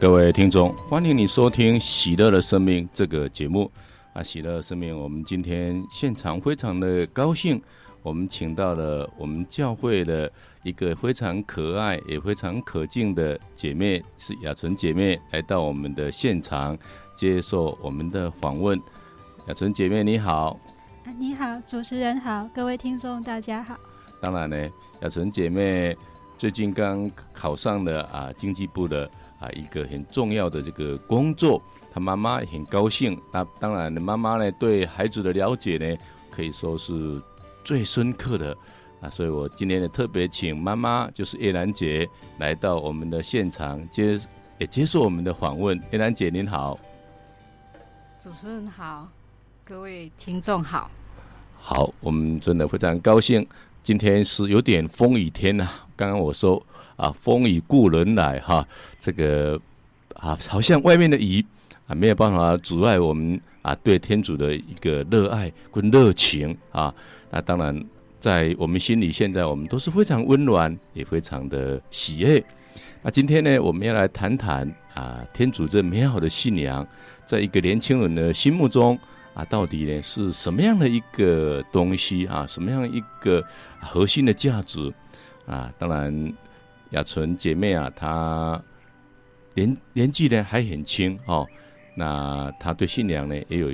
各位听众，欢迎你收听《喜乐的生命》这个节目。啊，喜乐的生命，我们今天现场非常的高兴，我们请到了我们教会的一个非常可爱也非常可敬的姐妹，是雅纯姐妹，来到我们的现场接受我们的访问。雅纯姐妹，你好。啊你好，主持人好，各位听众大家好。当然呢，雅纯姐妹最近刚考上了啊经济部的啊一个很重要的这个工作，他妈妈也很高兴。那当然，妈妈呢对孩子的了解呢可以说是最深刻的啊，所以我今天呢特别请妈妈，就是叶兰姐来到我们的现场接也接受我们的访问。叶兰姐您好，主持人好，各位听众好。好，我们真的非常高兴。今天是有点风雨天呐、啊。刚刚我说啊，风雨故人来哈，这个啊，好像外面的雨啊，没有办法阻碍我们啊对天主的一个热爱跟热情啊。那当然，在我们心里，现在我们都是非常温暖，也非常的喜悦。那今天呢，我们要来谈谈啊，天主这美好的信仰，在一个年轻人的心目中。啊，到底呢是什么样的一个东西啊？什么样一个核心的价值啊？当然，雅纯姐妹啊，她年年纪呢还很轻哦。那她对信仰呢也有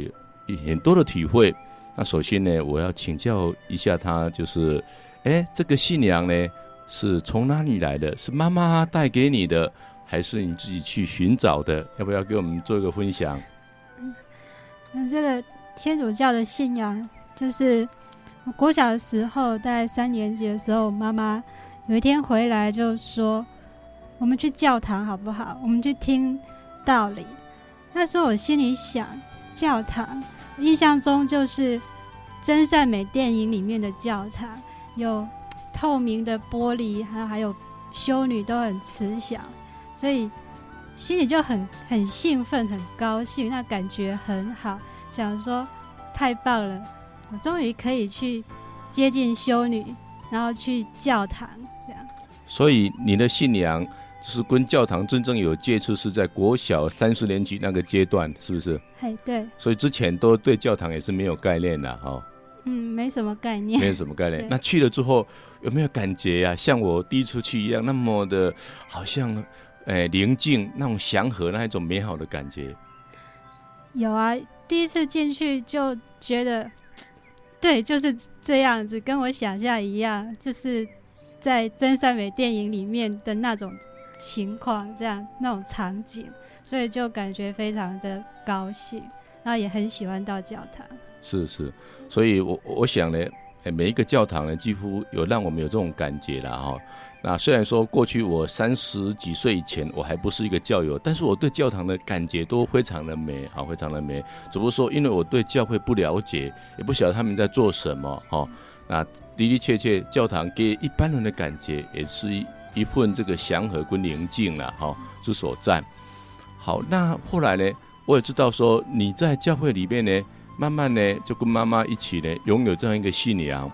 很多的体会。那首先呢，我要请教一下她，就是，哎，这个信仰呢是从哪里来的？是妈妈带给你的，还是你自己去寻找的？要不要给我们做一个分享？那这个天主教的信仰，就是我国小的时候，在三年级的时候，妈妈有一天回来就说：“我们去教堂好不好？我们去听道理。”那时候我心里想，教堂印象中就是真善美电影里面的教堂，有透明的玻璃，还还有修女都很慈祥，所以。心里就很很兴奋，很高兴，那感觉很好，想说太棒了，我终于可以去接近修女，然后去教堂。所以你的信仰就是跟教堂真正有接触，是在国小三四年级那个阶段，是不是？嘿，对。所以之前都对教堂也是没有概念的哈。嗯，没什么概念。没有什么概念。那去了之后有没有感觉呀、啊？像我第一次去一样，那么的好像。哎，宁静那种祥和那一种美好的感觉，有啊。第一次进去就觉得，对，就是这样子，跟我想象一样，就是在真善美电影里面的那种情况，这样那种场景，所以就感觉非常的高兴，然后也很喜欢到教堂。是是，所以我我想呢，每一个教堂呢，几乎有让我们有这种感觉了哈。那虽然说过去我三十几岁以前我还不是一个教友，但是我对教堂的感觉都非常的美，好，非常的美。只不过说，因为我对教会不了解，也不晓得他们在做什么，哈。那的的确确，教堂给一般人的感觉也是一一份这个祥和跟宁静了，哈，之所在。好，那后来呢，我也知道说你在教会里面呢，慢慢呢就跟妈妈一起呢，拥有这样一个信仰。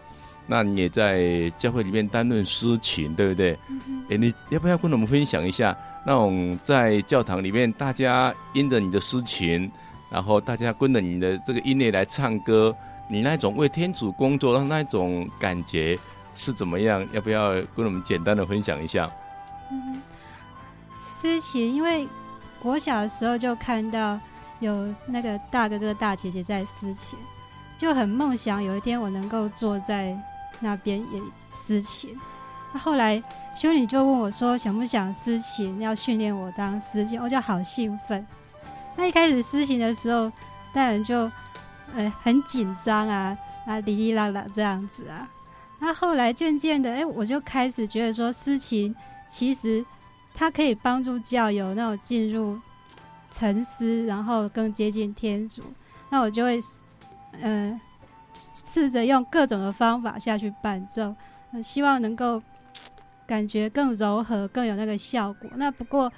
那你也在教会里面担任司琴，对不对？哎、嗯欸，你要不要跟我们分享一下那种在教堂里面，大家因着你的司琴，然后大家跟着你的这个音乐来唱歌，你那种为天主工作的那种感觉是怎么样？要不要跟我们简单的分享一下？嗯，司琴，因为我小的时候就看到有那个大哥哥大姐姐在司琴，就很梦想有一天我能够坐在。那边也司琴，那后来修女就问我说：“想不想司琴？要训练我当司琴？”我就好兴奋。那一开始司琴的时候，当然就呃很紧张啊，啊哩哩啦啦这样子啊。那后来渐渐的，哎、我就开始觉得说，诗琴其实它可以帮助教友那种进入沉思，然后更接近天主。那我就会呃。试着用各种的方法下去伴奏，希望能够感觉更柔和，更有那个效果。那不过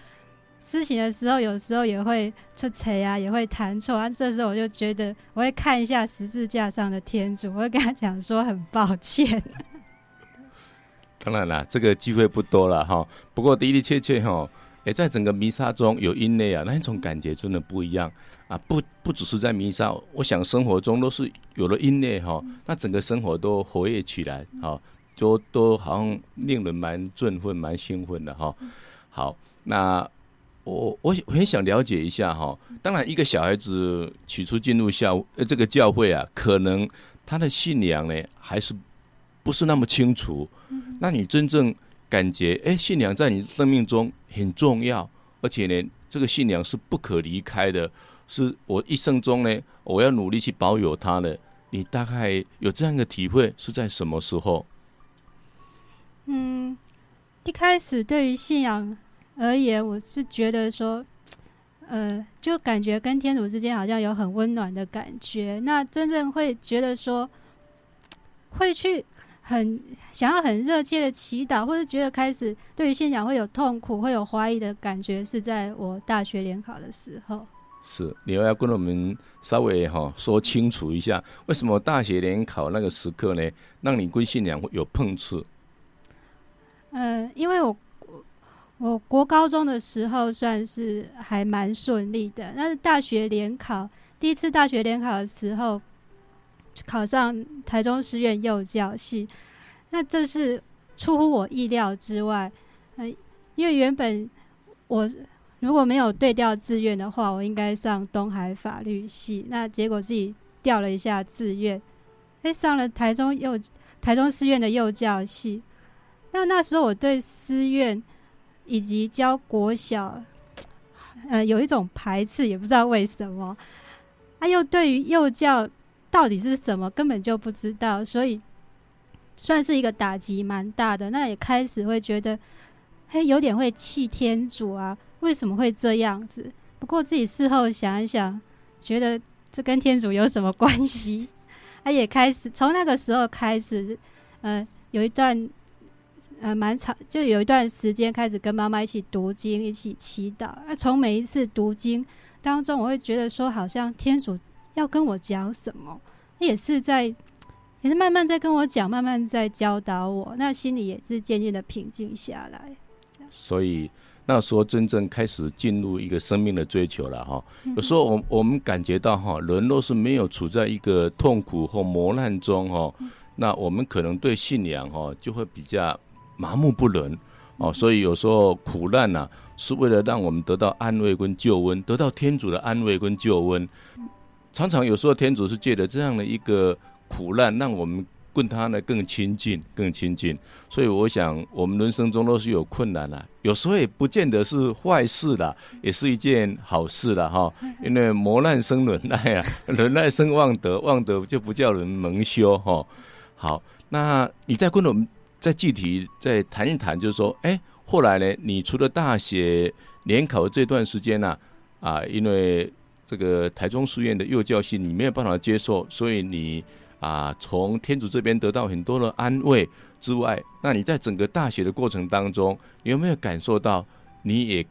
司琴的时候，有时候也会出错啊，也会弹错啊。这时候我就觉得，我会看一下十字架上的天主，我会跟他讲说很抱歉。当然啦，这个机会不多了哈。不过的的确确哈，诶，在整个弥撒中有音乐啊，那一种感觉真的不一样啊！不不只是在弥撒，我想生活中都是有了音乐哈，那整个生活都活跃起来，哈，就都好像令人蛮振奋、蛮兴奋的哈。好，那我我我很想了解一下哈。当然，一个小孩子起初进入教呃这个教会啊，可能他的信仰呢还是不是那么清楚。那你真正感觉，哎，信仰在你生命中很重要，而且呢，这个信仰是不可离开的，是我一生中呢，我要努力去保有它的。你大概有这样一个体会是在什么时候？嗯，一开始对于信仰而言，我是觉得说，呃，就感觉跟天主之间好像有很温暖的感觉。那真正会觉得说，会去。很想要很热切的祈祷，或者觉得开始对于信仰会有痛苦、会有怀疑的感觉，是在我大学联考的时候。是，你要跟我们稍微哈说清楚一下，为什么大学联考那个时刻呢，让你跟信仰会有碰触？嗯、呃，因为我我国高中的时候算是还蛮顺利的，但是大学联考第一次大学联考的时候。考上台中师院幼教系，那这是出乎我意料之外。呃，因为原本我如果没有对调志愿的话，我应该上东海法律系。那结果自己调了一下志愿，哎，上了台中幼台中师院的幼教系。那那时候我对师院以及教国小，呃，有一种排斥，也不知道为什么。啊，又对于幼教。到底是什么，根本就不知道，所以算是一个打击蛮大的。那也开始会觉得，嘿，有点会气天主啊，为什么会这样子？不过自己事后想一想，觉得这跟天主有什么关系？他 也开始从那个时候开始，呃，有一段呃蛮长，就有一段时间开始跟妈妈一起读经，一起祈祷。那从每一次读经当中，我会觉得说，好像天主。要跟我讲什么？也是在，也是慢慢在跟我讲，慢慢在教导我。那心里也是渐渐的平静下来。所以那时候真正开始进入一个生命的追求了哈。有时候我我们感觉到哈，人若是没有处在一个痛苦或磨难中哈，那我们可能对信仰哈就会比较麻木不仁哦。所以有时候苦难呐，是为了让我们得到安慰跟救恩，得到天主的安慰跟救恩。常常有时候天主是借着这样的一个苦难，让我们跟他呢更亲近、更亲近。所以我想，我们人生中都是有困难的，有时候也不见得是坏事啦，也是一件好事啦。哈。因为磨难生忍耐啊，忍耐生望德，望德就不叫人蒙羞哈。好，那你在跟我们再具体再谈一谈，就是说，哎，后来呢，你除了大学联考这段时间呢，啊，因为这个台中书院的幼教系你没有办法接受，所以你啊从天主这边得到很多的安慰之外，那你在整个大学的过程当中，你有没有感受到你也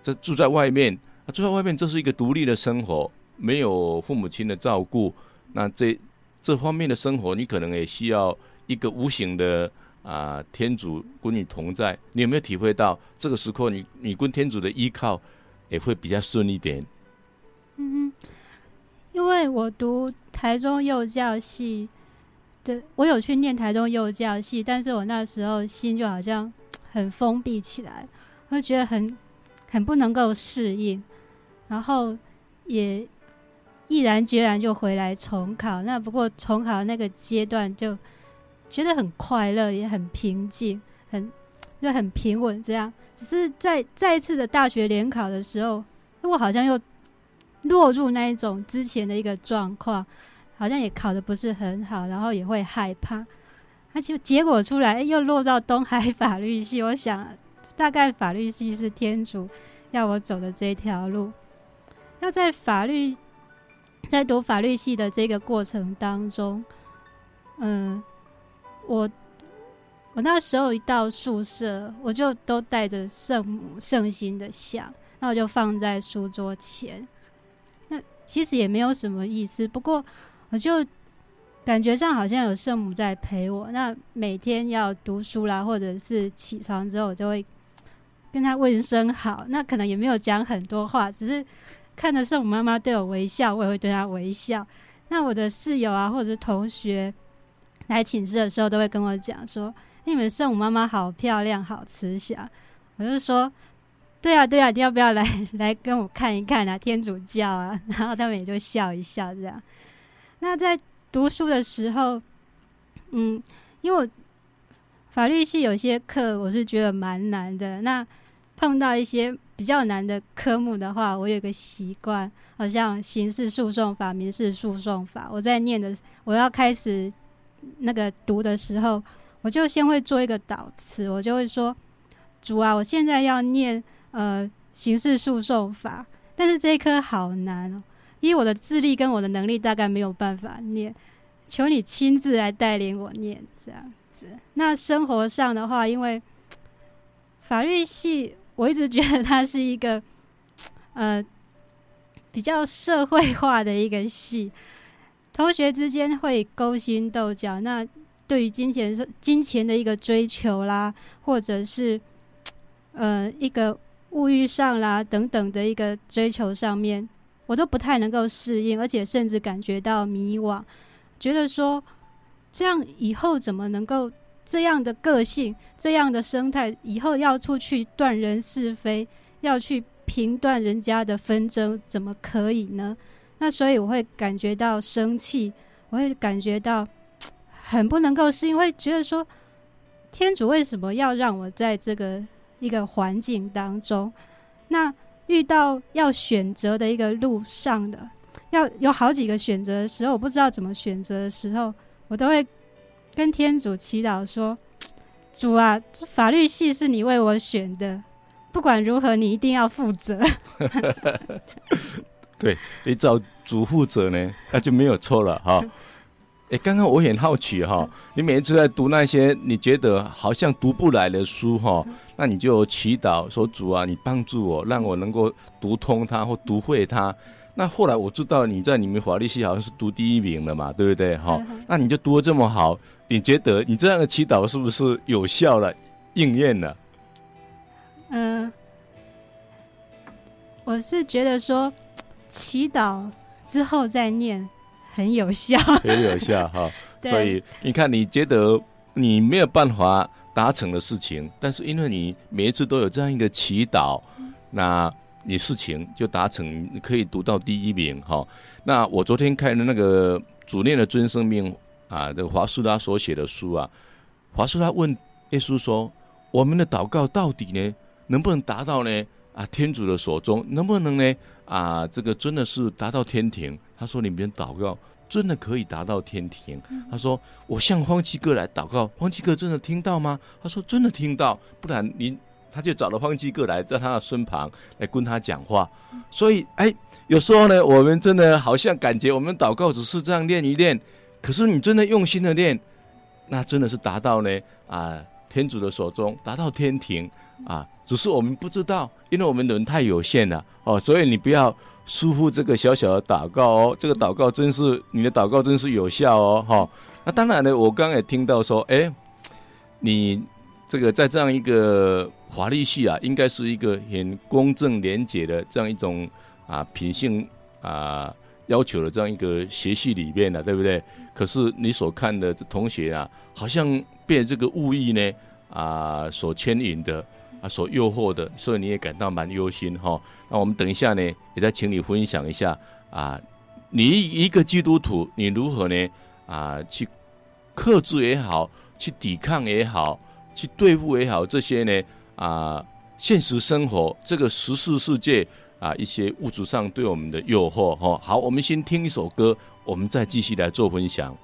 在住在外面啊？住在外面这是一个独立的生活，没有父母亲的照顾，那这这方面的生活，你可能也需要一个无形的啊天主跟你同在。你有没有体会到这个时刻你你跟天主的依靠也会比较顺一点？嗯，因为我读台中幼教系的，我有去念台中幼教系，但是我那时候心就好像很封闭起来，会觉得很很不能够适应，然后也毅然决然就回来重考。那不过重考那个阶段就觉得很快乐，也很平静，很就很平稳。这样，只是在再一次的大学联考的时候，我好像又。落入那一种之前的一个状况，好像也考得不是很好，然后也会害怕。那就结果出来，又落到东海法律系。我想，大概法律系是天主要我走的这条路。那在法律，在读法律系的这个过程当中，嗯，我我那时候一到宿舍，我就都带着圣母圣心的像，那我就放在书桌前。那其实也没有什么意思，不过我就感觉上好像有圣母在陪我。那每天要读书啦，或者是起床之后，我就会跟他问声好。那可能也没有讲很多话，只是看着圣母妈妈对我微笑，我也会对她微笑。那我的室友啊，或者是同学来寝室的时候，都会跟我讲说：“你们圣母妈妈好漂亮，好慈祥。”我就说：“对啊，对啊，你要不要来 来跟我看一看啊？天主教啊。”然后他们也就笑一笑这样。那在读书的时候，嗯，因为我法律系有些课我是觉得蛮难的。那碰到一些比较难的科目的话，我有个习惯，好像刑事诉讼法、民事诉讼法，我在念的，我要开始那个读的时候，我就先会做一个导词，我就会说：“主啊，我现在要念呃刑事诉讼法，但是这一科好难哦。”因为我的智力跟我的能力大概没有办法念，求你亲自来带领我念这样子。那生活上的话，因为法律系，我一直觉得它是一个呃比较社会化的一个系，同学之间会勾心斗角。那对于金钱、金钱的一个追求啦，或者是呃一个物欲上啦等等的一个追求上面。我都不太能够适应，而且甚至感觉到迷惘，觉得说这样以后怎么能够这样的个性、这样的生态，以后要出去断人是非，要去评断人家的纷争，怎么可以呢？那所以我会感觉到生气，我会感觉到很不能够适应，会觉得说天主为什么要让我在这个一个环境当中？那。遇到要选择的一个路上的，要有好几个选择的时候，我不知道怎么选择的时候，我都会跟天主祈祷说：“主啊，这法律系是你为我选的，不管如何，你一定要负责。”对，你找主负责呢，那就没有错了哈。哎，刚刚我很好奇哈，你每一次在读那些你觉得好像读不来的书哈。那你就祈祷说，主啊，你帮助我，让我能够读通它或读会它。那后来我知道你在你们法律系好像是读第一名了嘛，对不对？哈，那你就读得这么好，你觉得你这样的祈祷是不是有效了、应验了？嗯、呃，我是觉得说祈祷之后再念很有效，很有效哈。所以你看，你觉得你没有办法。达成的事情，但是因为你每一次都有这样一个祈祷，那你事情就达成，你可以读到第一名哈。那我昨天看的那个主念的尊生命啊，这个华斯拉所写的书啊，华斯拉问耶稣说：“我们的祷告到底呢，能不能达到呢？啊，天主的手中能不能呢？啊，这个真的是达到天庭？”他说：“你们祷告。”真的可以达到天庭。他说：“我向方济各来祷告，方济各真的听到吗？”他说：“真的听到，不然你他就找了方济各来，在他的身旁来跟他讲话。所以，哎，有时候呢，我们真的好像感觉我们祷告只是这样练一练，可是你真的用心的练，那真的是达到呢啊天主的手中，达到天庭啊，只是我们不知道，因为我们人太有限了哦，所以你不要。”疏忽这个小小的祷告哦，这个祷告真是你的祷告真是有效哦，哈。那当然呢，我刚也听到说，哎，你这个在这样一个法律系啊，应该是一个很公正廉洁的这样一种啊品性啊要求的这样一个学系里面的，对不对？可是你所看的同学啊，好像被这个物欲呢啊所牵引的。啊，所诱惑的，所以你也感到蛮忧心哈。那我们等一下呢，也再请你分享一下啊，你一个基督徒，你如何呢啊去克制也好，去抵抗也好，去对付也好，这些呢啊现实生活这个十四世界啊一些物质上对我们的诱惑哈。好，我们先听一首歌，我们再继续来做分享。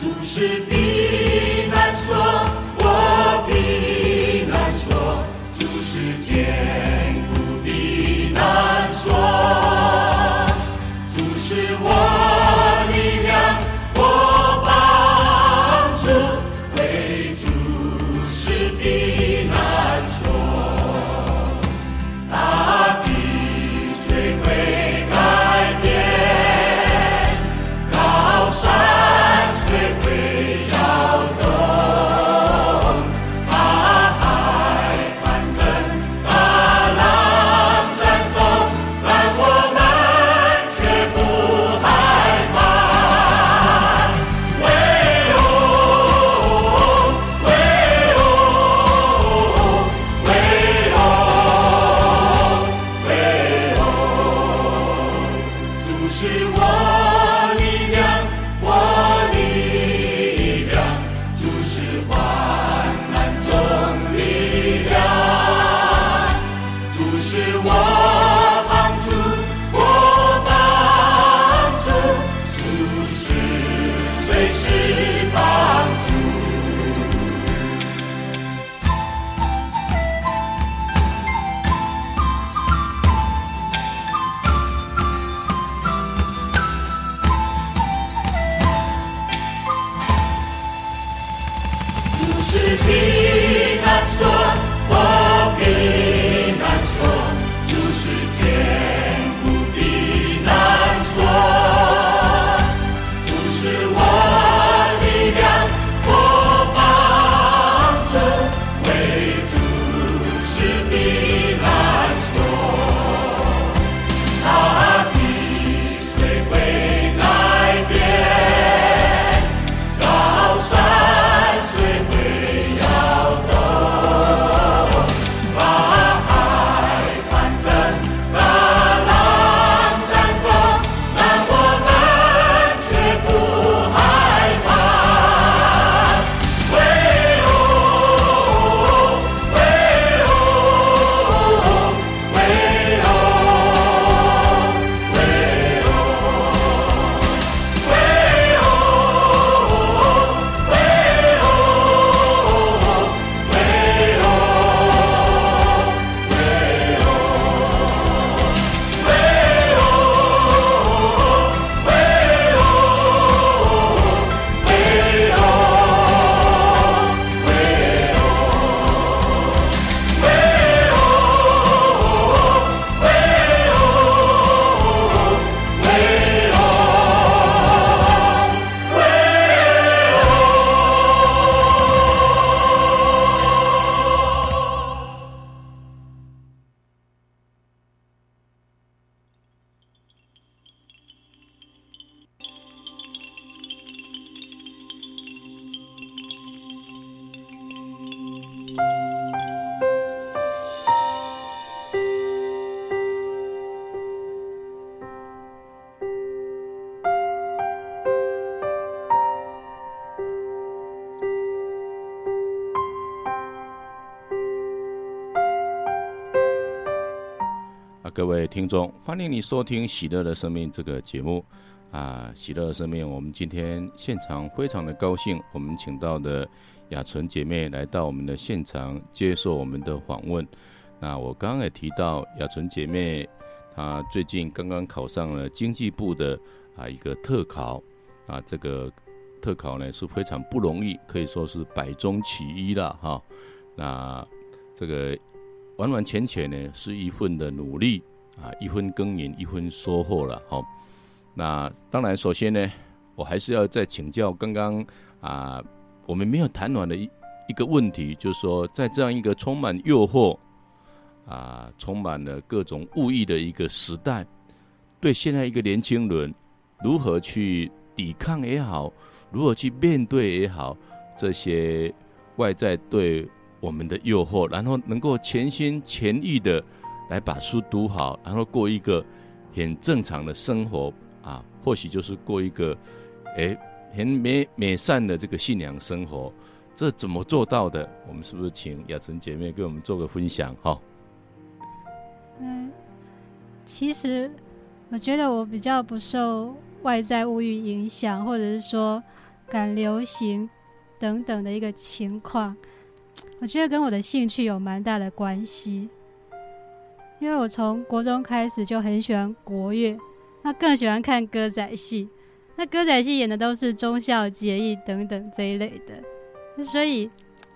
主是避难所。各位听众，欢迎你收听《喜乐的生命》这个节目啊！喜乐的生命，我们今天现场非常的高兴，我们请到的雅纯姐妹来到我们的现场接受我们的访问。那我刚刚也提到，雅纯姐妹她最近刚刚考上了经济部的啊一个特考啊，这个特考呢是非常不容易，可以说是百中取一了哈。那这个。完完全全呢是一份的努力啊，一分耕耘一分收获了哈。那当然，首先呢，我还是要再请教刚刚啊，我们没有谈完的一一个问题，就是说，在这样一个充满诱惑啊，充满了各种物欲的一个时代，对现在一个年轻人如何去抵抗也好，如何去面对也好，这些外在对我们的诱惑，然后能够全心全意的来把书读好，然后过一个很正常的生活啊，或许就是过一个诶很美美善的这个信仰生活。这怎么做到的？我们是不是请雅纯姐妹给我们做个分享？哈，嗯，其实我觉得我比较不受外在物欲影响，或者是说赶流行等等的一个情况。我觉得跟我的兴趣有蛮大的关系，因为我从国中开始就很喜欢国乐，那更喜欢看歌仔戏。那歌仔戏演的都是忠孝节义等等这一类的。所以，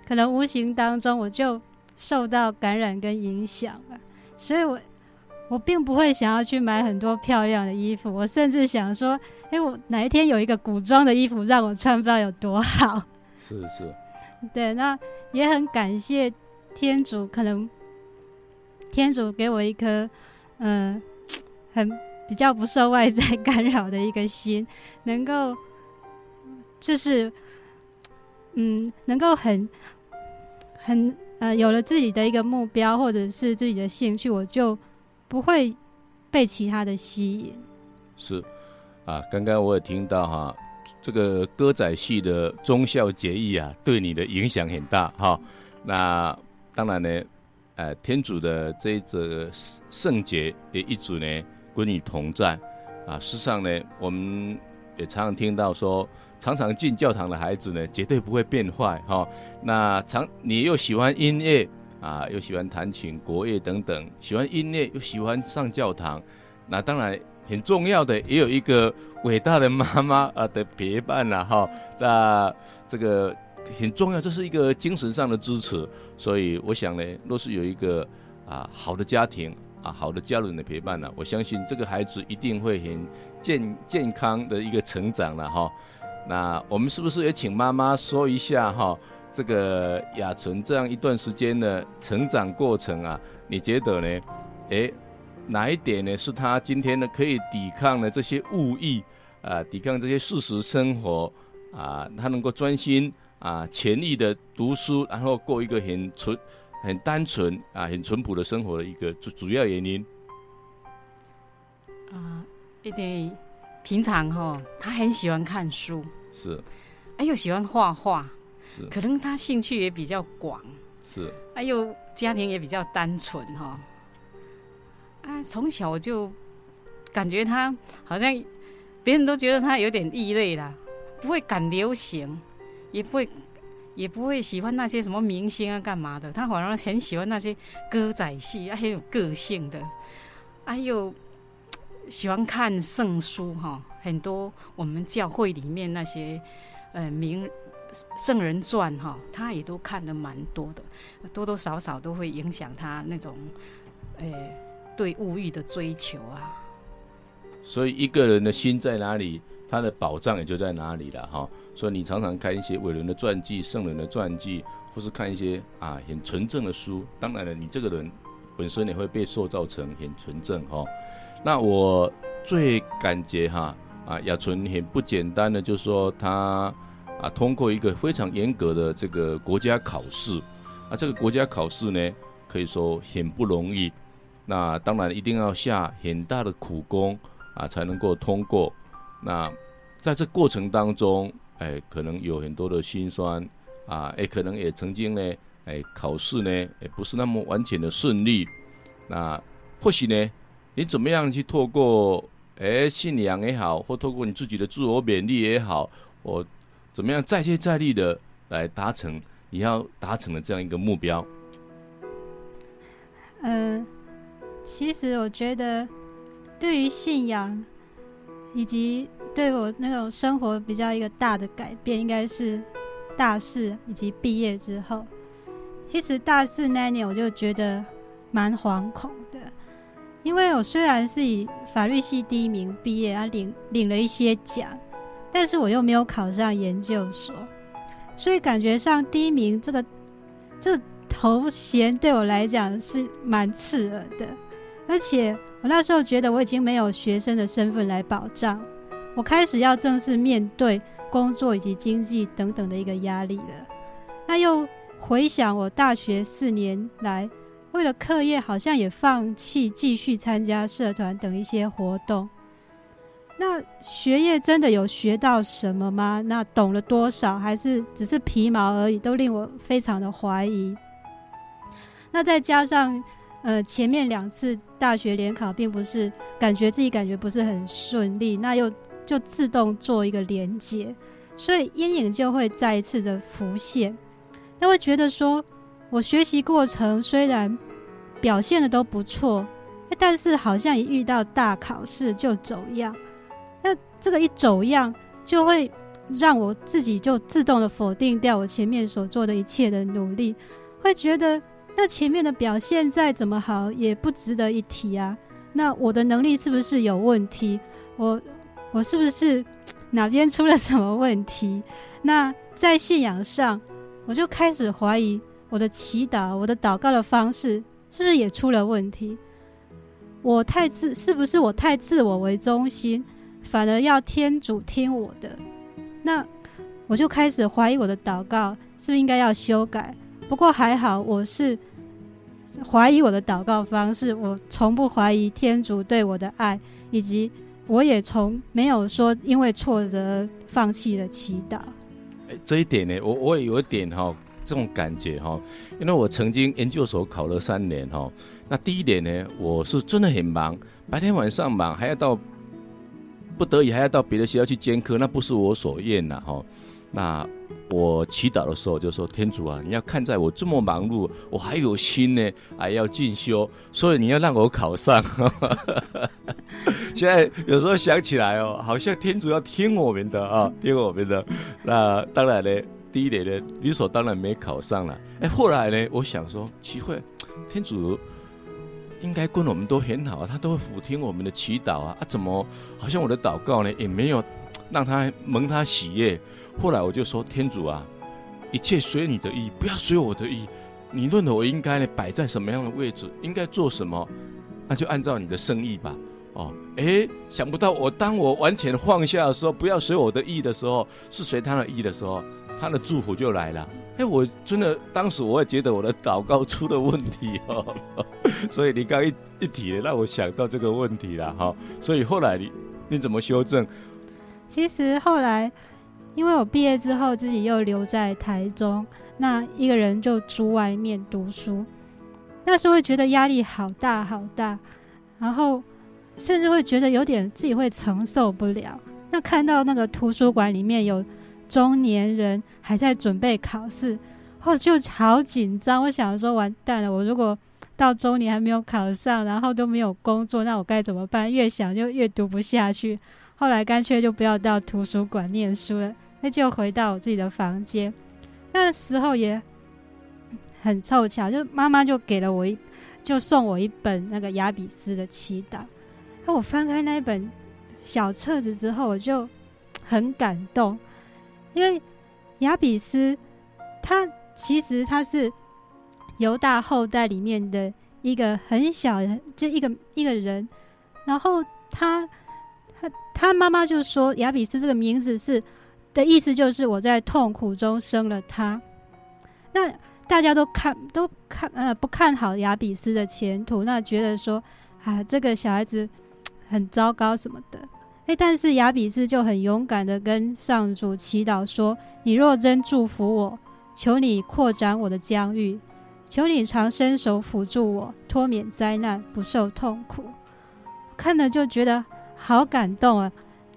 可能无形当中我就受到感染跟影响了。所以我我并不会想要去买很多漂亮的衣服，我甚至想说，哎，我哪一天有一个古装的衣服让我穿，不知道有多好。是是。对，那也很感谢天主，可能天主给我一颗嗯、很比较不受外在干扰的一个心，能够就是。嗯，能够很很呃，有了自己的一个目标或者是自己的兴趣，我就不会被其他的吸引。是啊，刚刚我也听到哈，这个歌仔戏的忠孝节义啊，对你的影响很大哈。那当然呢，呃，天主的这个圣节也一直呢跟你同在啊。事实上呢，我们也常常听到说。常常进教堂的孩子呢，绝对不会变坏哈、哦。那常你又喜欢音乐啊，又喜欢弹琴、国乐等等，喜欢音乐又喜欢上教堂，那当然很重要的也有一个伟大的妈妈啊的陪伴呐哈。那这个很重要，这是一个精神上的支持。所以我想呢，若是有一个啊好的家庭啊，好的家人的陪伴呢，我相信这个孩子一定会很健健康的一个成长了哈。那我们是不是也请妈妈说一下哈？这个雅纯这样一段时间的成长过程啊，你觉得呢？诶，哪一点呢？是他今天呢可以抵抗呢这些物欲啊，抵抗这些世俗生活啊，他能够专心啊全意的读书，然后过一个很纯、很单纯啊、很淳朴的生活的一个主主要原因？啊，一点。平常哈，他很喜欢看书，是，哎又喜欢画画，是，可能他兴趣也比较广，是，哎又家庭也比较单纯哈，啊从小就感觉他好像别人都觉得他有点异类啦，不会赶流行，也不会也不会喜欢那些什么明星啊干嘛的，他反而很喜欢那些歌仔戏，啊很有个性的，哎呦。喜欢看圣书哈，很多我们教会里面那些呃名圣人传哈，他也都看得蛮多的，多多少少都会影响他那种呃对物欲的追求啊。所以一个人的心在哪里，他的宝藏也就在哪里了哈。所以你常常看一些伟人的传记、圣人的传记，或是看一些啊很纯正的书，当然了，你这个人本身也会被塑造成很纯正哈。那我最感觉哈啊，雅纯很不简单的，就是说他啊通过一个非常严格的这个国家考试，啊这个国家考试呢可以说很不容易，那当然一定要下很大的苦功啊才能够通过。那在这过程当中，哎可能有很多的辛酸啊，哎可能也曾经呢，哎考试呢也不是那么完全的顺利，那或许呢。你怎么样去透过诶信仰也好，或透过你自己的自我勉励也好，我怎么样再接再厉的来达成你要达成的这样一个目标？嗯、其实我觉得对于信仰以及对我那种生活比较一个大的改变，应该是大四以及毕业之后。其实大四那年我就觉得蛮惶恐的。因为我虽然是以法律系第一名毕业，啊领领了一些奖，但是我又没有考上研究所，所以感觉上第一名这个这头衔对我来讲是蛮刺耳的，而且我那时候觉得我已经没有学生的身份来保障，我开始要正式面对工作以及经济等等的一个压力了，那又回想我大学四年来，为了课业，好像也放弃继续参加社团等一些活动。那学业真的有学到什么吗？那懂了多少，还是只是皮毛而已，都令我非常的怀疑。那再加上，呃，前面两次大学联考，并不是感觉自己感觉不是很顺利，那又就自动做一个连结，所以阴影就会再一次的浮现。那会觉得说，我学习过程虽然表现的都不错，但是好像一遇到大考试就走样。那这个一走样，就会让我自己就自动的否定掉我前面所做的一切的努力，会觉得那前面的表现再怎么好也不值得一提啊。那我的能力是不是有问题？我我是不是 哪边出了什么问题？那在信仰上，我就开始怀疑我的祈祷、我的祷告的方式是不是也出了问题？我太自，是不是我太自我为中心？反而要天主听我的，那我就开始怀疑我的祷告是不是应该要修改。不过还好，我是怀疑我的祷告方式，我从不怀疑天主对我的爱，以及我也从没有说因为挫折放弃了祈祷。这一点呢，我我也有一点哈这种感觉哈，因为我曾经研究所考了三年哈，那第一年呢，我是真的很忙，白天晚上忙，还要到。不得已还要到别的学校去兼课，那不是我所愿呐，哈。那我祈祷的时候就说：“天主啊，你要看在我这么忙碌，我还有心呢，还要进修，所以你要让我考上。”现在有时候想起来哦，好像天主要听我们的啊，听我们的。那当然呢，第一年呢，理所当然没考上了。哎，后来呢，我想说奇怪，天主。应该跟我们都很好，他都会俯听我们的祈祷啊，啊，怎么好像我的祷告呢，也没有让他蒙他喜悦。后来我就说，天主啊，一切随你的意，不要随我的意。你认为我应该呢摆在什么样的位置，应该做什么，那就按照你的生意吧。哦，诶，想不到我当我完全放下的时候，不要随我的意的时候，是随他的意的时候，他的祝福就来了。哎，我真的当时我也觉得我的祷告出了问题哦，所以你刚一一提，让我想到这个问题了哈。所以后来你你怎么修正？其实后来，因为我毕业之后自己又留在台中，那一个人就住外面读书，那时候会觉得压力好大好大，然后甚至会觉得有点自己会承受不了。那看到那个图书馆里面有。中年人还在准备考试，我就好紧张。我想说，完蛋了！我如果到中年还没有考上，然后都没有工作，那我该怎么办？越想就越读不下去。后来干脆就不要到图书馆念书了，那就回到我自己的房间。那时候也很凑巧，就妈妈就给了我一，就送我一本那个雅比斯的祈祷。那我翻开那一本小册子之后，我就很感动。因为雅比斯，他其实他是犹大后代里面的一个很小的，就一个一个人。然后他他妈妈就说，雅比斯这个名字是的意思就是我在痛苦中生了他。那大家都看都看呃不看好雅比斯的前途，那觉得说啊这个小孩子很糟糕什么的。诶，但是雅比斯就很勇敢的跟上主祈祷说：“你若真祝福我，求你扩展我的疆域，求你常伸手辅助我，脱免灾难，不受痛苦。”看了就觉得好感动啊！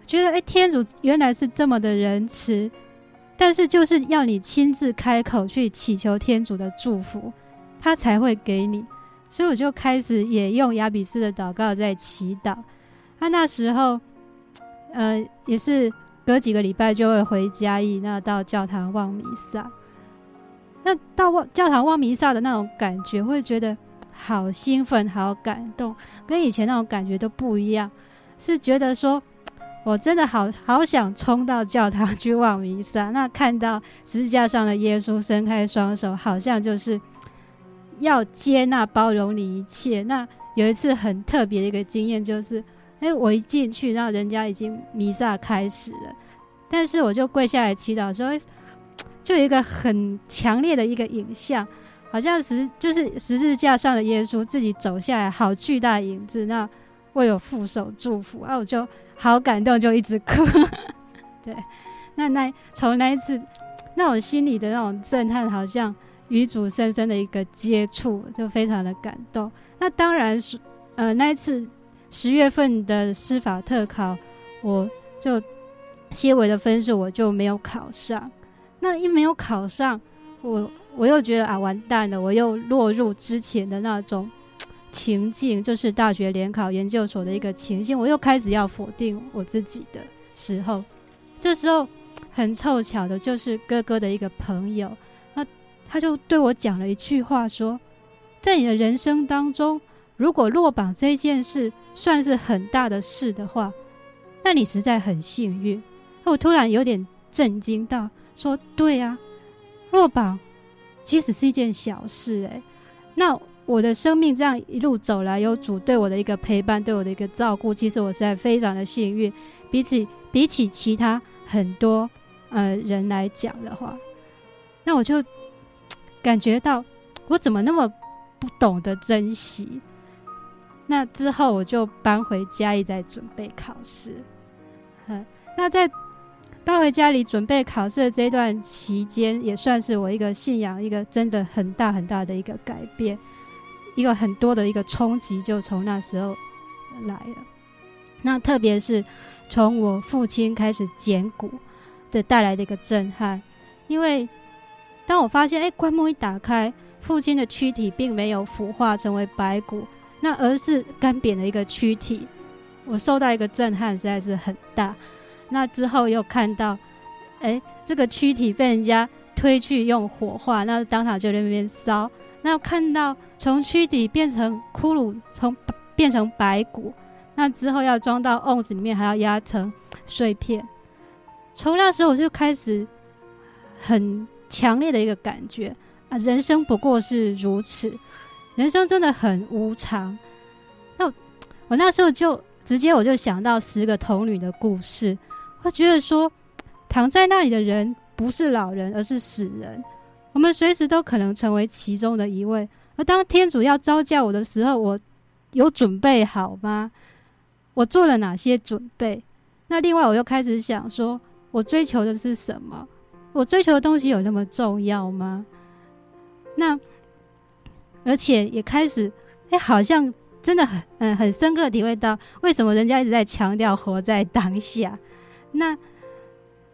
觉得诶，天主原来是这么的仁慈，但是就是要你亲自开口去祈求天主的祝福，他才会给你。所以我就开始也用雅比斯的祷告在祈祷。他那时候。呃，也是隔几个礼拜就会回嘉义，那到教堂望弥撒。那到望教堂望弥撒的那种感觉，会觉得好兴奋、好感动，跟以前那种感觉都不一样。是觉得说，我真的好好想冲到教堂去望弥撒。那看到十字架上的耶稣伸开双手，好像就是 要接纳、包容你一切。那有一次很特别的一个经验，就是。哎，我一进去，然后人家已经弥撒开始了，但是我就跪下来祈祷说，就有一个很强烈的一个影像，好像十就是十字架上的耶稣自己走下来，好巨大的影子，那为我副手祝福啊，我就好感动，就一直哭。对，那那从那一次，那我心里的那种震撼，好像与主深深的一个接触，就非常的感动。那当然是，呃，那一次十月份的司法特考，我就些微的分数我就没有考上。那一没有考上，我我又觉得啊，完蛋了，我又落入之前的那种情境，就是大学联考研究所的一个情境，我又开始要否定我自己的时候，这时候很凑巧的就是哥哥的一个朋友，那他就对我讲了一句话，说，在你的人生当中，如果落榜这件事算是很大的事的话，那你实在很幸运。我突然有点震惊到。说对呀，落榜其实是一件小事诶。那我的生命这样一路走来，有主对我的一个陪伴，对我的一个照顾，其实我实在非常的幸运。比起比起其他很多呃人来讲的话，那我就感觉到我怎么那么不懂得珍惜。那之后我就搬回家里在准备考试。嗯，那在。搬回家里准备考试的这段期间，也算是我一个信仰一个真的很大很大的一个改变，一个很多的一个冲击就从那时候来了。那特别是从我父亲开始捡骨的带来的一个震撼，因为当我发现，哎，棺木一打开，父亲的躯体并没有腐化成为白骨，那而是干瘪的一个躯体，我受到一个震撼实在是很大。那之后又看到，哎，这个躯体被人家推去用火化，那当场就在那边烧。那看到从躯体变成骷髅，从变成白骨，那之后要装到瓮子里面，还要压成碎片。从那时候我就开始很强烈的一个感觉啊，人生不过是如此，人生真的很无常。那我，我那时候就直接我就想到十个童女的故事。他觉得说，躺在那里的人不是老人，而是死人。我们随时都可能成为其中的一位。而当天主要召叫我的时候，我有准备好吗？我做了哪些准备？那另外，我又开始想说，我追求的是什么？我追求的东西有那么重要吗？那而且也开始，哎，好像真的很嗯很深刻体会到，为什么人家一直在强调活在当下。那，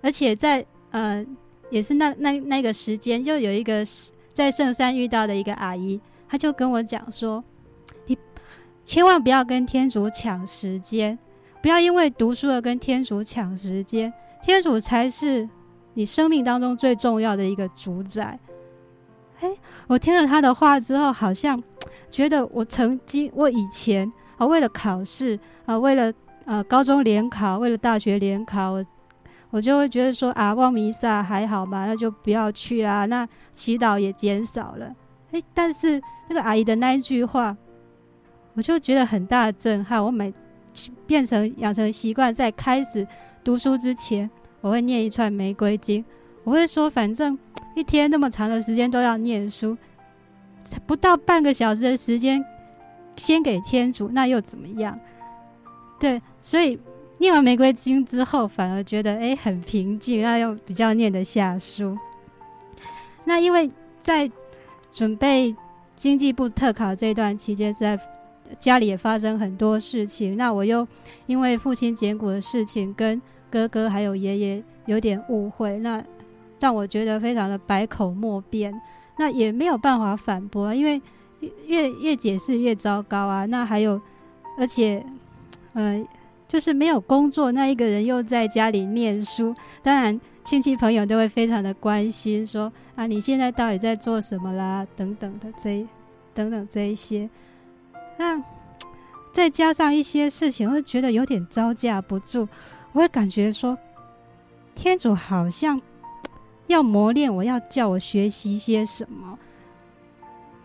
而且在呃，也是那那那个时间，就有一个在圣山遇到的一个阿姨，她就跟我讲说：“你千万不要跟天主抢时间，不要因为读书而跟天主抢时间，天主才是你生命当中最重要的一个主宰。”哎，我听了他的话之后，好像觉得我曾经，我以前啊，为了考试啊，为了。呃，高中联考，为了大学联考，我就会觉得说啊，望弥撒还好嘛，那就不要去啦。那祈祷也减少了，诶，但是那个阿姨的那一句话，我就觉得很大的震撼。我每变成养成习惯，在开始读书之前，我会念一串玫瑰经。我会说，反正一天那么长的时间都要念书，不到半个小时的时间，先给天主，那又怎么样？对，所以念完玫瑰经之后，反而觉得诶很平静，那又比较念得下书。那因为在准备经济部特考这段期间，在家里也发生很多事情。那我又因为父亲捡骨的事情，跟哥哥还有爷爷有点误会，那让我觉得非常的百口莫辩。那也没有办法反驳，因为越越解释越糟糕啊。那还有，而且。呃，就是没有工作，那一个人又在家里念书，当然亲戚朋友都会非常的关心，说啊，你现在到底在做什么啦？等等的这等等这一些，那再加上一些事情，我会觉得有点招架不住，我会感觉说，天主好像要磨练我，要叫我学习些什么，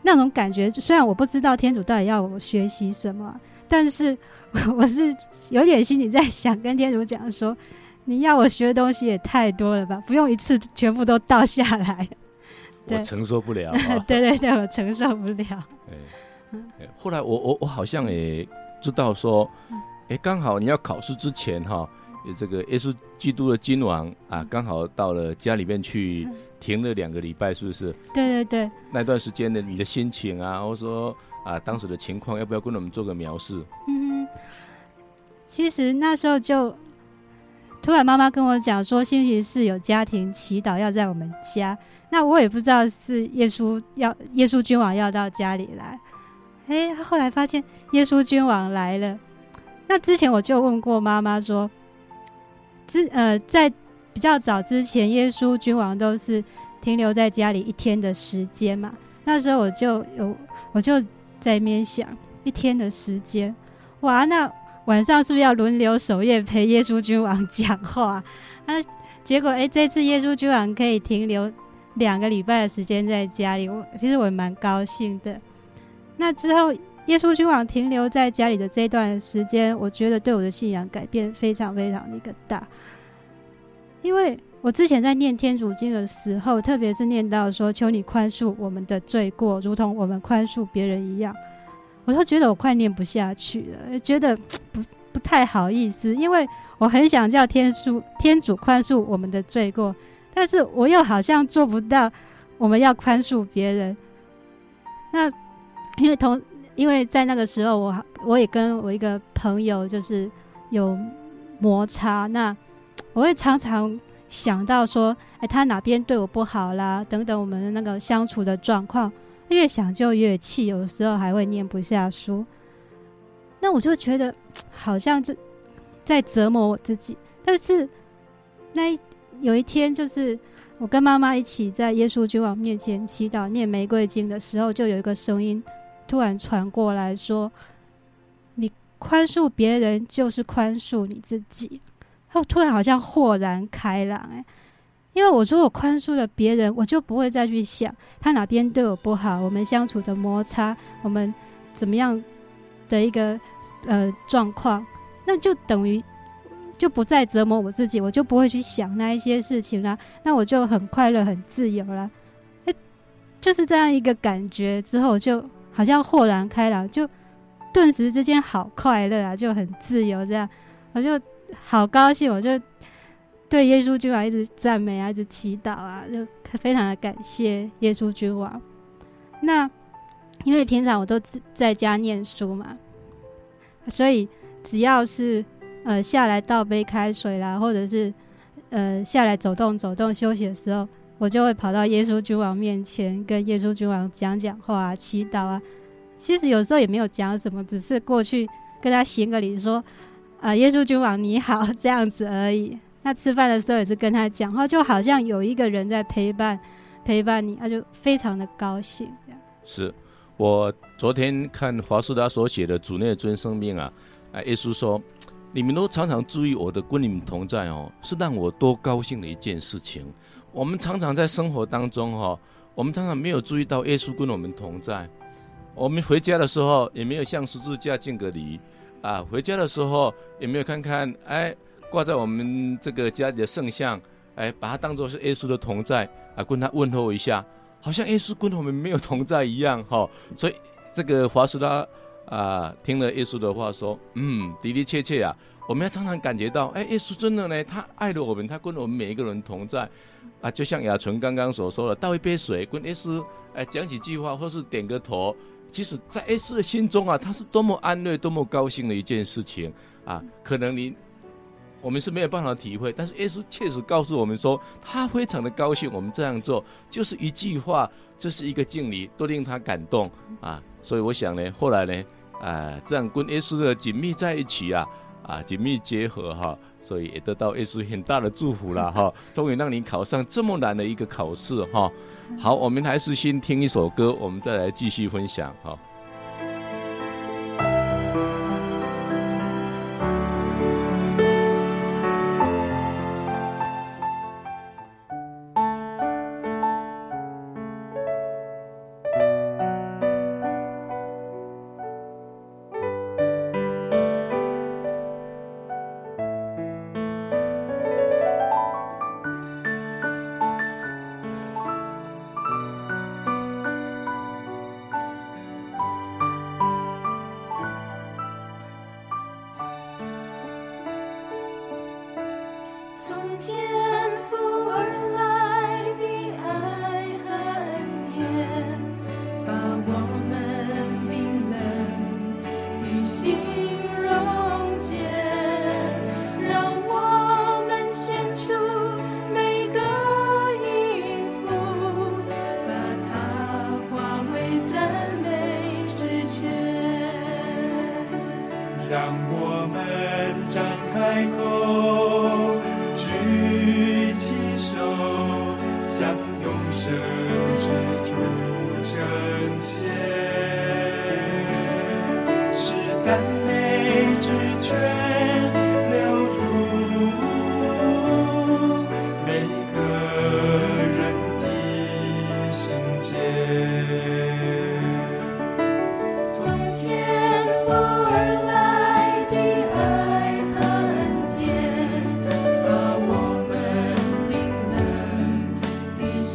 那种感觉，虽然我不知道天主到底要我学习什么。但是，我是有点心里在想跟天主讲说，你要我学的东西也太多了吧？不用一次全部都倒下来，我承受不了。对对对，我承受不了。哎，后来我我我好像也知道说，哎，刚好你要考试之前哈，这个耶稣基督的君王啊，刚好到了家里面去停了两个礼拜，是不是？对对对。那段时间的你的心情啊，或者说啊当时的情况，要不要跟我们做个描述？嗯，其实那时候就突然妈妈跟我讲说，星期四有家庭祈祷要在我们家，那我也不知道是耶稣要耶稣君王要到家里来。哎，后来发现耶稣君王来了。那之前我就问过妈妈说，之呃，在比较早之前，耶稣君王都是停留在家里一天的时间嘛。那时候我就有，我就在面想，一天的时间，哇，那晚上是不是要轮流守夜陪耶稣君王讲话？那 结果，哎，这次耶稣君王可以停留两个礼拜的时间在家里，我其实我也蛮高兴的。那之后，耶稣君王停留在家里的这段时间，我觉得对我的信仰改变非常非常的一个大。因为我之前在念天主经的时候，特别是念到说“求你宽恕我们的罪过，如同我们宽恕别人一样”，我都觉得我快念不下去了，觉得不不太好意思，因为我很想叫天主天主宽恕我们的罪过，但是我又好像做不到，我们要宽恕别人，那。因为同，因为在那个时候我，我我也跟我一个朋友就是有摩擦，那我会常常想到说，哎，他哪边对我不好啦，等等，我们的那个相处的状况，越想就越气，有时候还会念不下书。那我就觉得好像这在折磨我自己。但是那一有一天，就是我跟妈妈一起在耶稣君王面前祈祷念玫瑰经的时候，就有一个声音。突然传过来说：“你宽恕别人就是宽恕你自己。”突然好像豁然开朗，哎，因为我说我宽恕了别人，我就不会再去想他哪边对我不好，我们相处的摩擦，我们怎么样的一个呃状况，那就等于就不再折磨我自己，我就不会去想那一些事情了，那我就很快乐、很自由了。哎，就是这样一个感觉之后就。好像豁然开朗，就顿时之间好快乐啊，就很自由这样，我就好高兴，我就对耶稣君王一直赞美啊，一直祈祷啊，就非常的感谢耶稣君王。那因为平常我都在家念书嘛，所以只要是呃下来倒杯开水啦，或者是呃下来走动走动休息的时候。我就会跑到耶稣君王面前，跟耶稣君王讲讲话，祈祷啊。其实有时候也没有讲什么，只是过去跟他行个礼，说：“啊，耶稣君王你好” 这样子而已。那吃饭的时候也是跟他讲话，就好像有一个人在陪伴陪伴你，他就非常的高兴。是我昨天看华师达所写的《主内尊生命》啊，啊，耶稣说：“你们都常常注意我的跟你们同在哦，是让我多高兴的一件事情。”我们常常在生活当中，哈，我们常常没有注意到耶稣跟我们同在。我们回家的时候也没有向十字架敬个礼，啊，回家的时候也没有看看，哎，挂在我们这个家里的圣像，哎，把它当作是耶稣的同在，啊，跟他问候一下，好像耶稣跟我们没有同在一样，哈。所以这个华师他啊，听了耶稣的话说，嗯，的的确确啊，我们要常常感觉到，哎，耶稣真的呢，他爱了我们，他跟我们每一个人同在。啊，就像雅纯刚刚所说的，倒一杯水，跟耶稣哎讲几句话，或是点个头，其实，在耶稣的心中啊，他是多么安乐、多么高兴的一件事情啊！可能你我们是没有办法体会，但是耶稣确实告诉我们说，他非常的高兴我们这样做，就是一句话，就是一个敬礼，都令他感动啊！所以我想呢，后来呢，啊，这样跟耶稣的紧密在一起啊。啊，紧密结合哈，所以也得到耶稣很大的祝福了哈。终于让你考上这么难的一个考试哈。好，我们还是先听一首歌，我们再来继续分享哈。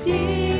心。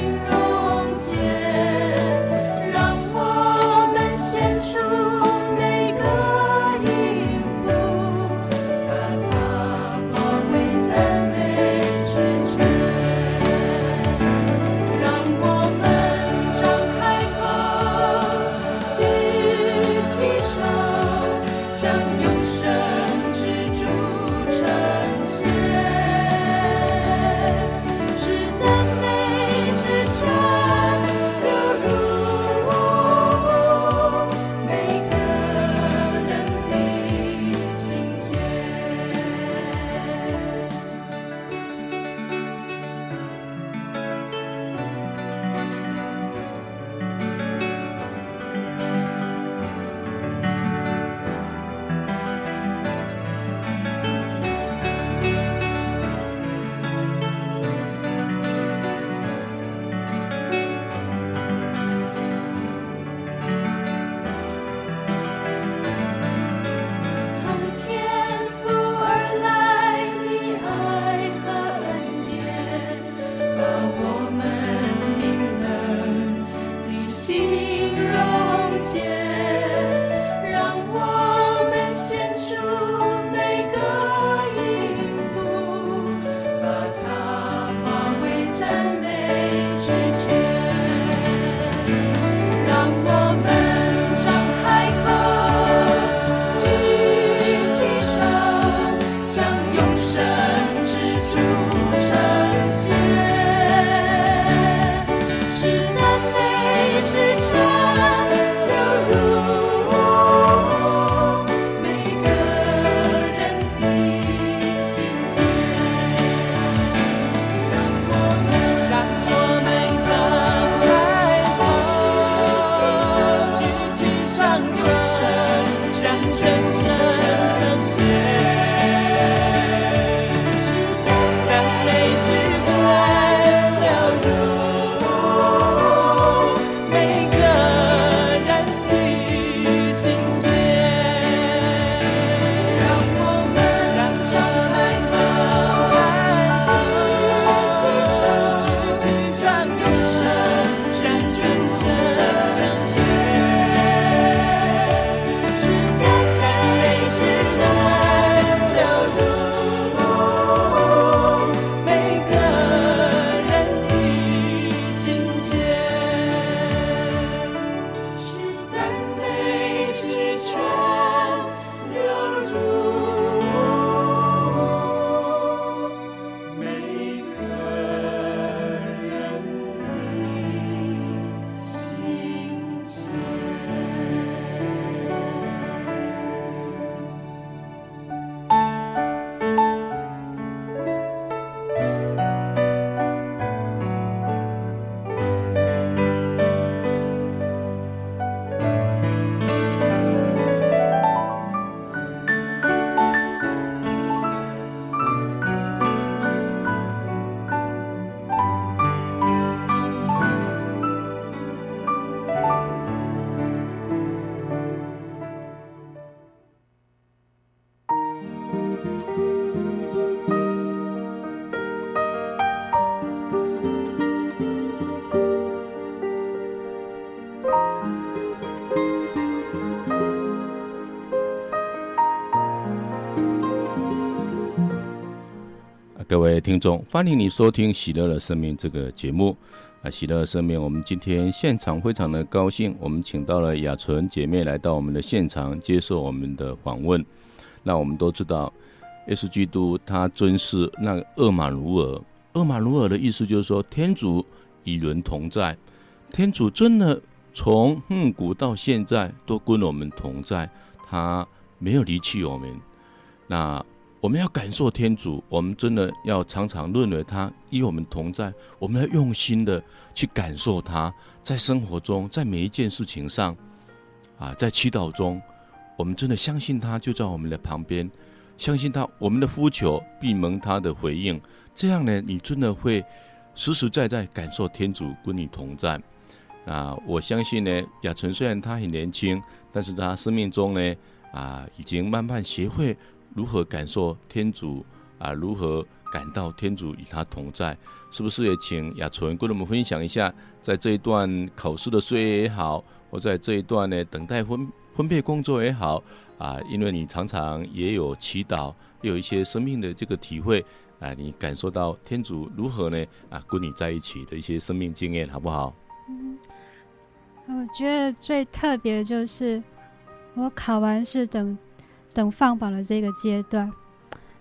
各位听众，欢迎你收听《喜乐的生命》这个节目。啊，喜乐的生命，我们今天现场非常的高兴，我们请到了雅纯姐妹来到我们的现场接受我们的访问。那我们都知道，耶稣基督他尊视那个厄玛努尔。厄玛努尔的意思就是说，天主与人同在。天主真的从亘古到现在都跟我们同在，他没有离弃我们。那我们要感受天主，我们真的要常常认为他与我们同在。我们要用心的去感受他，在生活中，在每一件事情上，啊，在祈祷中，我们真的相信他就在我们的旁边，相信他，我们的呼求必蒙他的回应。这样呢，你真的会实实在在感受天主跟你同在。啊，我相信呢，雅纯虽然他很年轻，但是他生命中呢，啊，已经慢慢学会如何感受天主啊，如何感到天主与他同在，是不是？也请雅纯跟我们分享一下，在这一段考试的岁月也好，或在这一段呢等待分分配工作也好，啊，因为你常常也有祈祷，有一些生命的这个体会啊，你感受到天主如何呢？啊，跟你在一起的一些生命经验，好不好？嗯，我觉得最特别的就是我考完试等等放榜的这个阶段，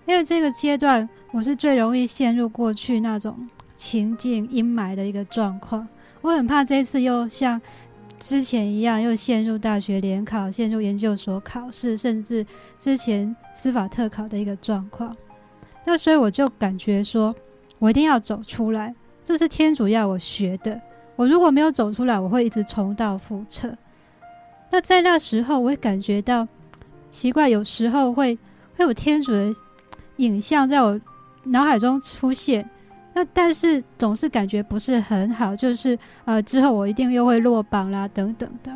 因为这个阶段我是最容易陷入过去那种情境阴霾的一个状况。我很怕这次又像之前一样，又陷入大学联考、陷入研究所考试，甚至之前司法特考的一个状况。那所以我就感觉说，我一定要走出来，这是天主要我学的。我如果没有走出来，我会一直重蹈覆辙。那在那时候，我会感觉到奇怪，有时候会会有天主的影像在我脑海中出现。那但是总是感觉不是很好，就是呃之后我一定又会落榜啦等等的。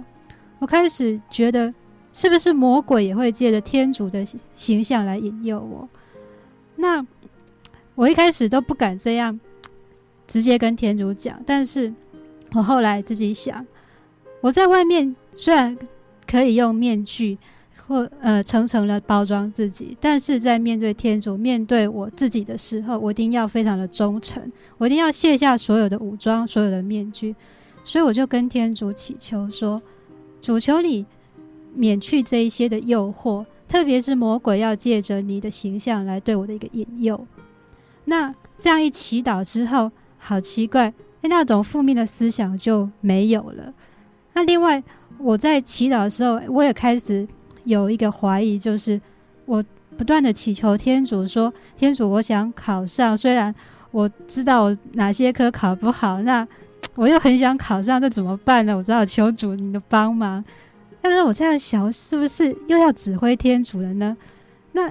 我开始觉得，是不是魔鬼也会借着天主的形象来引诱我？那我一开始都不敢这样直接跟天主讲，但是。我后来自己想，我在外面虽然可以用面具或呃层层的包装自己，但是在面对天主、面对我自己的时候，我一定要非常的忠诚，我一定要卸下所有的武装、所有的面具。所以我就跟天主祈求说：“主求你免去这一些的诱惑，特别是魔鬼要借着你的形象来对我的一个引诱。”那这样一祈祷之后，好奇怪。那种负面的思想就没有了。那另外，我在祈祷的时候，我也开始有一个怀疑，就是我不断的祈求天主说：“天主，我想考上，虽然我知道哪些科考不好，那我又很想考上，这怎么办呢？我只好求主你的帮忙。”但是我这样想，是不是又要指挥天主了呢？那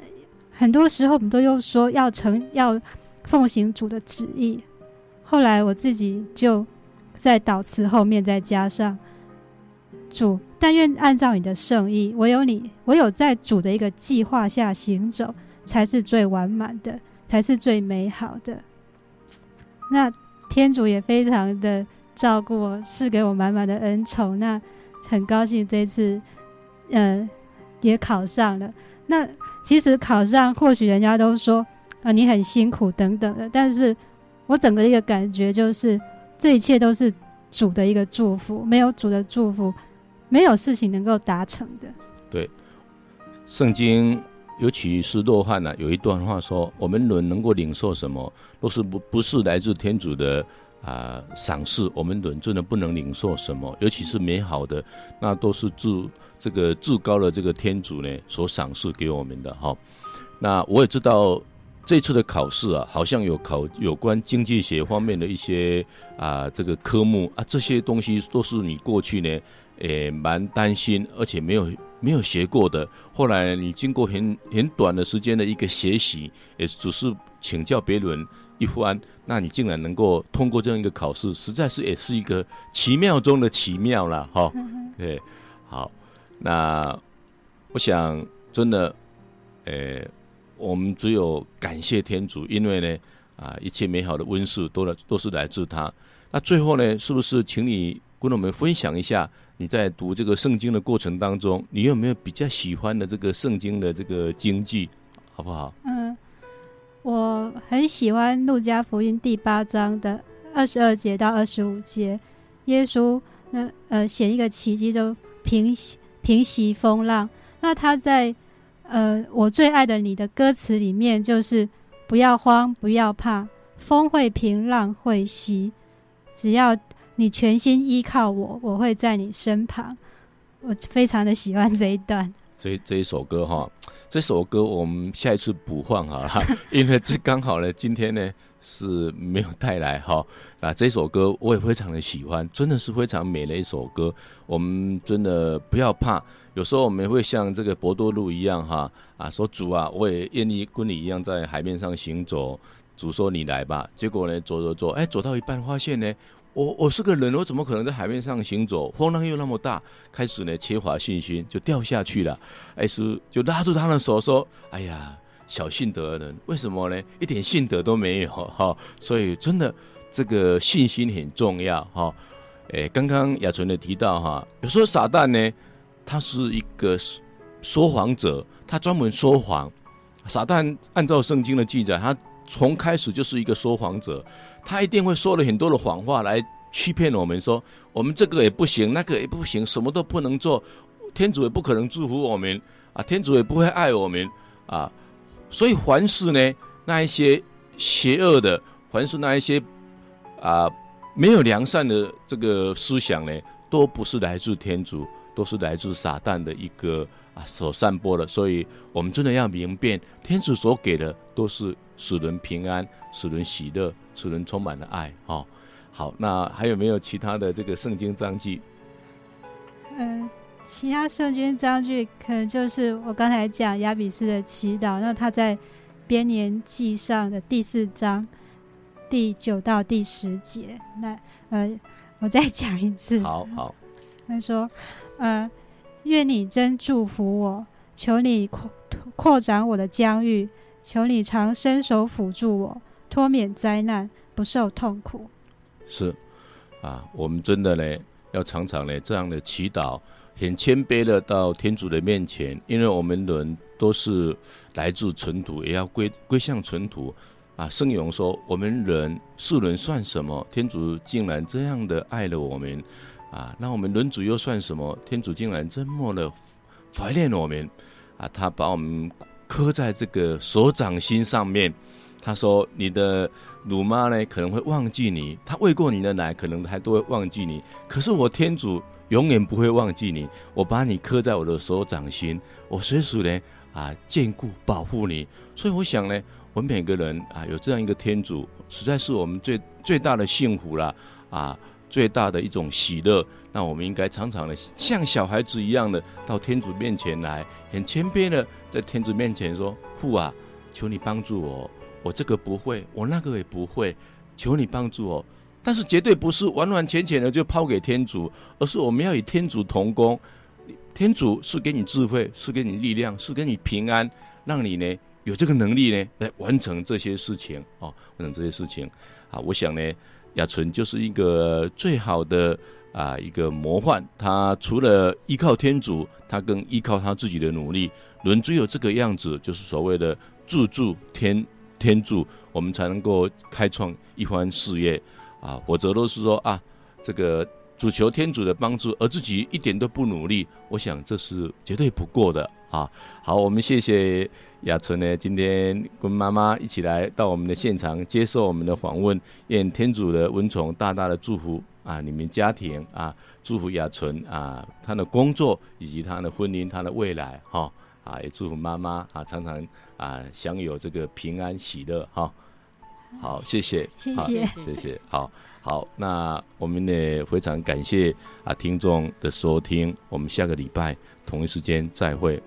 很多时候，我们都又说要成要奉行主的旨意。后来我自己就在祷词后面再加上主，但愿按照你的圣意，唯有你，唯有在主的一个计划下行走，才是最完满的，才是最美好的。那天主也非常的照顾我，赐给我满满的恩宠。那很高兴这次，呃，也考上了。那其实考上，或许人家都说啊，你很辛苦等等的，但是。我整个一个感觉就是，这一切都是主的一个祝福，没有主的祝福，没有事情能够达成的。对，圣经尤其是若翰呢，有一段话说：“我们人能够领受什么，都是不不是来自天主的啊赏赐。我们人真的不能领受什么，尤其是美好的，那都是至这个至高的这个天主呢所赏赐给我们的哈。那我也知道。”这次的考试啊，好像有考有关经济学方面的一些啊这个科目啊，这些东西都是你过去呢，诶蛮担心，而且没有没有学过的。后来你经过很很短的时间的一个学习，也只是请教别人一番，那你竟然能够通过这样一个考试，实在是也是一个奇妙中的奇妙了哈。对，好，那我想真的，诶。我们只有感谢天主，因为呢，啊，一切美好的温室都来都是来自他。那最后呢，是不是请你跟我们分享一下你在读这个圣经的过程当中，你有没有比较喜欢的这个圣经的这个经句，好不好？嗯，我很喜欢路加福音第八章的二十二节到二十五节，耶稣那呃写一个奇迹，就平息平息风浪。那他在。呃，我最爱的你的歌词里面就是不要慌，不要怕，风会平，浪会息，只要你全心依靠我，我会在你身旁。我非常的喜欢这一段。这这一首歌哈，这首歌我们下一次补放好了，因为这刚好呢，今天呢是没有带来哈啊，这首歌我也非常的喜欢，真的是非常美的一首歌。我们真的不要怕，有时候我们会像这个伯多禄一样哈啊，说主啊，我也愿意跟你一样在海面上行走。主说你来吧，结果呢走走走，哎，走到一半发现呢。我我是个人，我怎么可能在海面上行走？风浪又那么大，开始呢缺乏信心，就掉下去了。艾斯就拉住他的手说：“哎呀，小信德的人，为什么呢？一点信德都没有 哈！所以真的，这个信心很重要哈。诶，刚刚雅纯的提到哈，有时候撒旦呢，他是一个说谎者，他专门说谎。撒旦按照圣经的记载，他。从开始就是一个说谎者，他一定会说了很多的谎话来欺骗我们，说我们这个也不行，那个也不行，什么都不能做，天主也不可能祝福我们啊，天主也不会爱我们啊，所以凡是呢，那一些邪恶的，凡是那一些啊没有良善的这个思想呢，都不是来自天主，都是来自撒旦的一个啊所散播的，所以我们真的要明辨，天主所给的都是。使人平安，使人喜乐，使人充满了爱。哦，好，那还有没有其他的这个圣经章句？嗯、呃，其他圣经章句可能就是我刚才讲亚比斯的祈祷，那他在编年记上的第四章第九到第十节。那呃，我再讲一次。好好。他说：“呃，愿你真祝福我，求你扩扩展我的疆域。”求你常伸手辅助我，脱免灾难，不受痛苦。是啊，我们真的呢，要常常呢这样的祈祷，很谦卑的到天主的面前，因为我们人都是来自尘土，也要归归向尘土。啊，圣咏说，我们人世人算什么？天主竟然这样的爱了我们啊！那我们人主又算什么？天主竟然这么的怀念我们啊！他把我们。刻在这个手掌心上面，他说：“你的乳妈呢，可能会忘记你；她喂过你的奶，可能还都会忘记你。可是我天主永远不会忘记你。我把你刻在我的手掌心，我随时呢啊眷顾保护你。所以我想呢，我们每个人啊有这样一个天主，实在是我们最最大的幸福了啊，最大的一种喜乐。那我们应该常常的像小孩子一样的到天主面前来，很谦卑的。”在天主面前说：“父啊，求你帮助我，我这个不会，我那个也不会，求你帮助我。但是绝对不是完完全全的就抛给天主，而是我们要与天主同工。天主是给你智慧，是给你力量，是给你平安，让你呢有这个能力呢来完成这些事情哦，完成这些事情啊。我想呢，雅纯就是一个最好的啊一个模范。他除了依靠天主，他更依靠他自己的努力。”人只有这个样子，就是所谓的自助天天助，我们才能够开创一番事业啊！否则都是说啊，这个主求天主的帮助，而自己一点都不努力，我想这是绝对不过的啊！好，我们谢谢雅纯呢，今天跟妈妈一起来到我们的现场接受我们的访问，愿天主的恩宠大大的祝福啊，你们家庭啊，祝福雅纯啊，她的工作以及她的婚姻，她的未来哈。也祝福妈妈啊，常常啊享有这个平安喜乐哈。好，谢谢，谢谢，谢谢，好好。那我们也非常感谢啊听众的收听，我们下个礼拜同一时间再会。